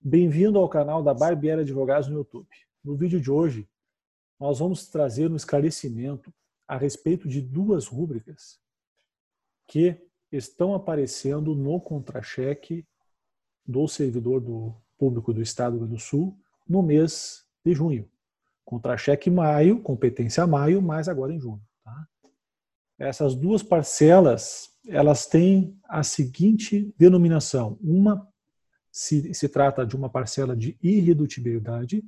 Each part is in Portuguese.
Bem-vindo ao canal da Barbieri Advogados no YouTube. No vídeo de hoje, nós vamos trazer um esclarecimento a respeito de duas rúbricas que estão aparecendo no contra-cheque do servidor do público do Estado do Rio do Sul no mês de junho. Contra-cheque maio, competência maio, mas agora em junho. Tá? Essas duas parcelas, elas têm a seguinte denominação. Uma se, se trata de uma parcela de irredutibilidade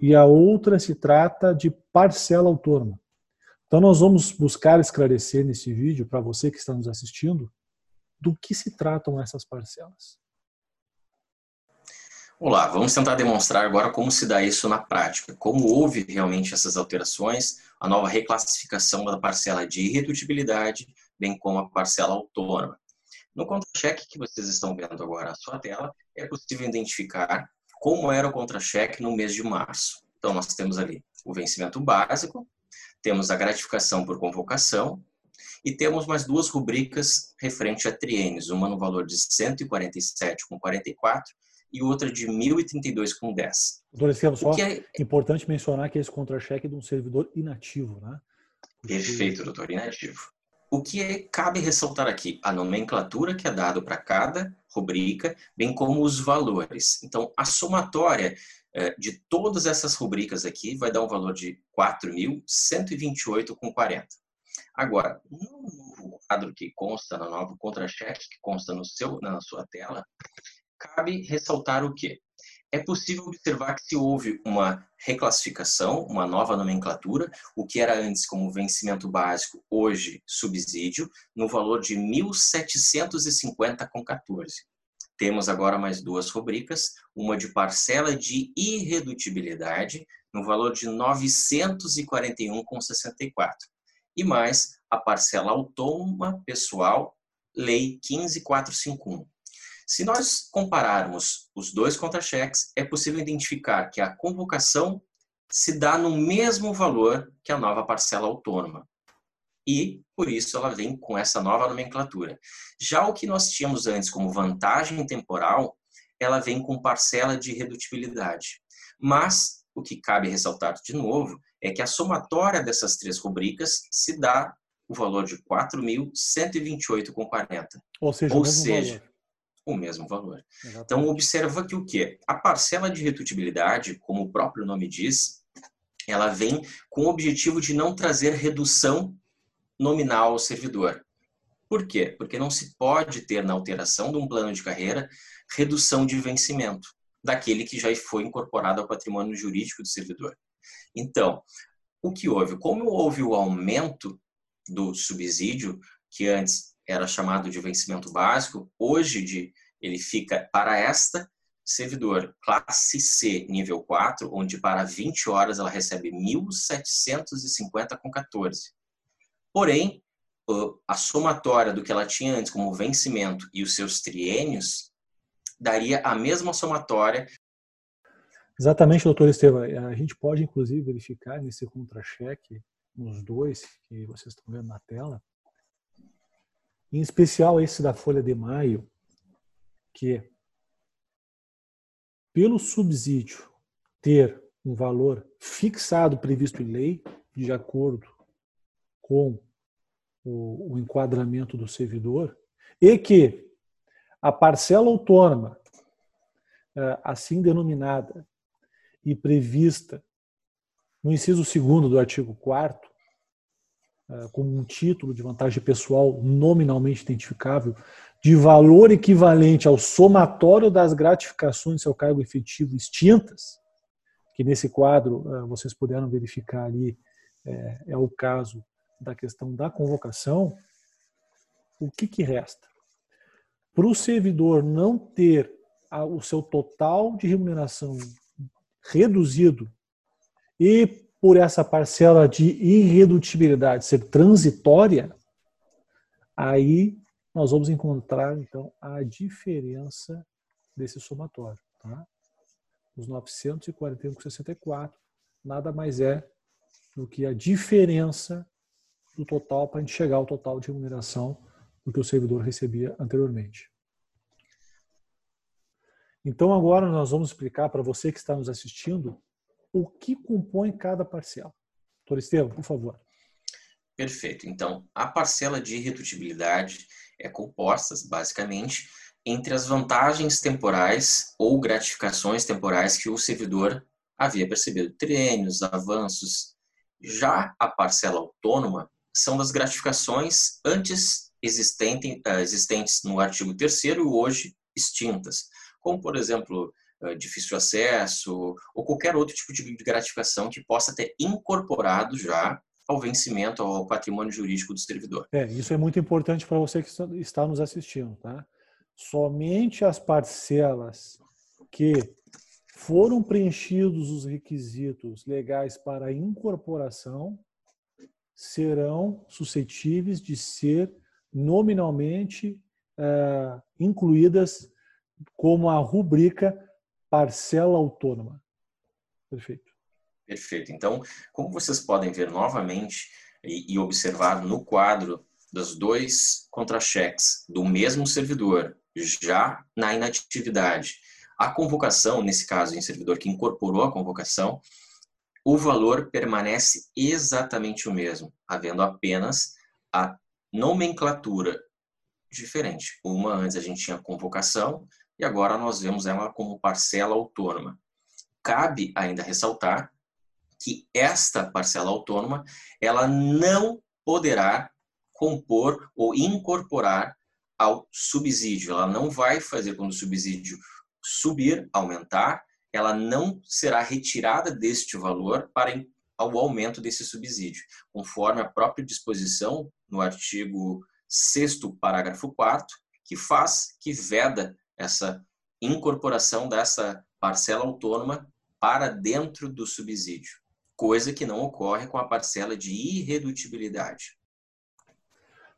e a outra se trata de parcela autônoma. Então, nós vamos buscar esclarecer nesse vídeo, para você que está nos assistindo, do que se tratam essas parcelas. Olá, vamos tentar demonstrar agora como se dá isso na prática, como houve realmente essas alterações, a nova reclassificação da parcela de irredutibilidade, bem como a parcela autônoma. No contra-cheque que vocês estão vendo agora na sua tela, é possível identificar como era o contra-cheque no mês de março. Então, nós temos ali o vencimento básico, temos a gratificação por convocação e temos mais duas rubricas referente a triênios, uma no valor de 147,44 e outra de 1.032 com 10. Doutor Estevam, só é... importante mencionar que esse contra-cheque é de um servidor inativo, né? Porque... Perfeito, doutor, inativo. O que é, cabe ressaltar aqui? A nomenclatura que é dado para cada rubrica, bem como os valores. Então, a somatória eh, de todas essas rubricas aqui vai dar um valor de 4.128,40. Agora, no novo quadro que consta, no novo contra-cheque que consta no seu, na sua tela, cabe ressaltar o quê? É possível observar que se houve uma reclassificação, uma nova nomenclatura, o que era antes como vencimento básico, hoje subsídio, no valor de 1.750,14. Temos agora mais duas rubricas, uma de parcela de irredutibilidade, no valor de 941,64. E mais a parcela autônoma pessoal, Lei 15451 se nós compararmos os dois contra-cheques, é possível identificar que a convocação se dá no mesmo valor que a nova parcela autônoma. E, por isso, ela vem com essa nova nomenclatura. Já o que nós tínhamos antes como vantagem temporal, ela vem com parcela de redutibilidade. Mas, o que cabe ressaltar de novo, é que a somatória dessas três rubricas se dá o valor de 4.128,40. Ou seja, Ou seja o mesmo valor. Exatamente. Então, observa que o quê? A parcela de retutibilidade, como o próprio nome diz, ela vem com o objetivo de não trazer redução nominal ao servidor. Por quê? Porque não se pode ter na alteração de um plano de carreira redução de vencimento daquele que já foi incorporado ao patrimônio jurídico do servidor. Então, o que houve? Como houve o aumento do subsídio, que antes era chamado de vencimento básico, hoje de, ele fica para esta servidor classe C nível 4, onde para 20 horas ela recebe 1.750,14. Porém, a somatória do que ela tinha antes como vencimento e os seus triênios daria a mesma somatória. Exatamente, doutor Estevam. A gente pode, inclusive, verificar nesse contra-cheque, nos dois que vocês estão vendo na tela, em especial esse da Folha de Maio, que pelo subsídio ter um valor fixado previsto em lei, de acordo com o, o enquadramento do servidor, e que a parcela autônoma, é, assim denominada e prevista no inciso 2 do artigo 4 eh, como um título de vantagem pessoal nominalmente identificável, de valor equivalente ao somatório das gratificações seu cargo efetivo extintas, que nesse quadro eh, vocês puderam verificar ali, é, é o caso da questão da convocação, o que, que resta? Para o servidor não ter o seu total de remuneração reduzido e por essa parcela de irredutibilidade ser transitória, aí nós vamos encontrar então a diferença desse somatório. Tá? Os 941,64 nada mais é do que a diferença do total para a gente chegar ao total de remuneração do que o servidor recebia anteriormente. Então agora nós vamos explicar para você que está nos assistindo o que compõe cada parcela. Doutor Estevam, por favor. Perfeito. Então, a parcela de irredutibilidade é composta, basicamente, entre as vantagens temporais ou gratificações temporais que o servidor havia percebido, treinos, avanços. Já a parcela autônoma são das gratificações antes existentes, eh, existentes no artigo 3 e hoje extintas, como, por exemplo, difícil acesso ou qualquer outro tipo de gratificação que possa ter incorporado já ao vencimento, ao patrimônio jurídico do servidor. É, isso é muito importante para você que está nos assistindo, tá? Somente as parcelas que foram preenchidos os requisitos legais para a incorporação serão suscetíveis de ser nominalmente incluídas como a rubrica parcela autônoma. Perfeito. Perfeito. Então, como vocês podem ver novamente e, e observar no quadro dos dois contra-cheques do mesmo servidor, já na inatividade, a convocação, nesse caso, em servidor que incorporou a convocação, o valor permanece exatamente o mesmo, havendo apenas a nomenclatura diferente. Uma antes a gente tinha convocação e agora nós vemos ela como parcela autônoma. Cabe ainda ressaltar que esta parcela autônoma ela não poderá compor ou incorporar ao subsídio. Ela não vai fazer quando o subsídio subir, aumentar, ela não será retirada deste valor para o aumento desse subsídio, conforme a própria disposição no artigo 6 parágrafo 4 que faz, que veda essa incorporação dessa parcela autônoma para dentro do subsídio, coisa que não ocorre com a parcela de irredutibilidade.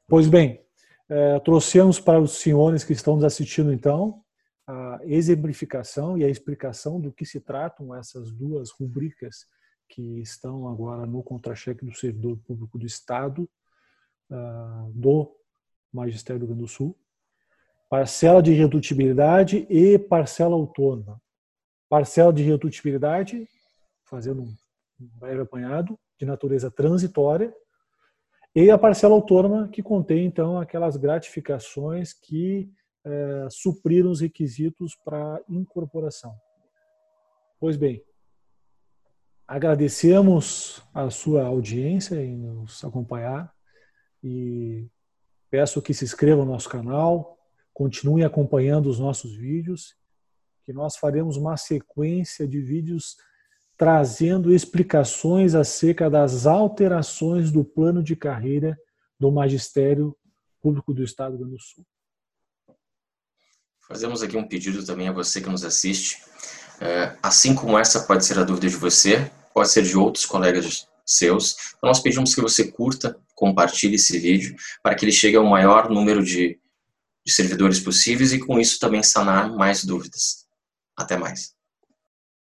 Pois bem, é, trouxemos para os senhores que estão nos assistindo, então, a exemplificação e a explicação do que se tratam essas duas rubricas que estão agora no contra-cheque do servidor público do Estado, uh, do Magistério do Rio Grande do Sul, parcela de redutibilidade e parcela autônoma. Parcela de redutibilidade, fazendo um breve apanhado, de natureza transitória, e a parcela autônoma, que contém, então, aquelas gratificações que é, supriram os requisitos para incorporação. Pois bem, agradecemos a sua audiência em nos acompanhar e peço que se inscreva no nosso canal, continue acompanhando os nossos vídeos, que nós faremos uma sequência de vídeos trazendo explicações acerca das alterações do plano de carreira do Magistério Público do Estado do Rio Grande do Sul. Fazemos aqui um pedido também a você que nos assiste. É, assim como essa pode ser a dúvida de você, pode ser de outros colegas seus. Então nós pedimos que você curta, compartilhe esse vídeo para que ele chegue ao maior número de, de servidores possíveis e com isso também sanar mais dúvidas. Até mais.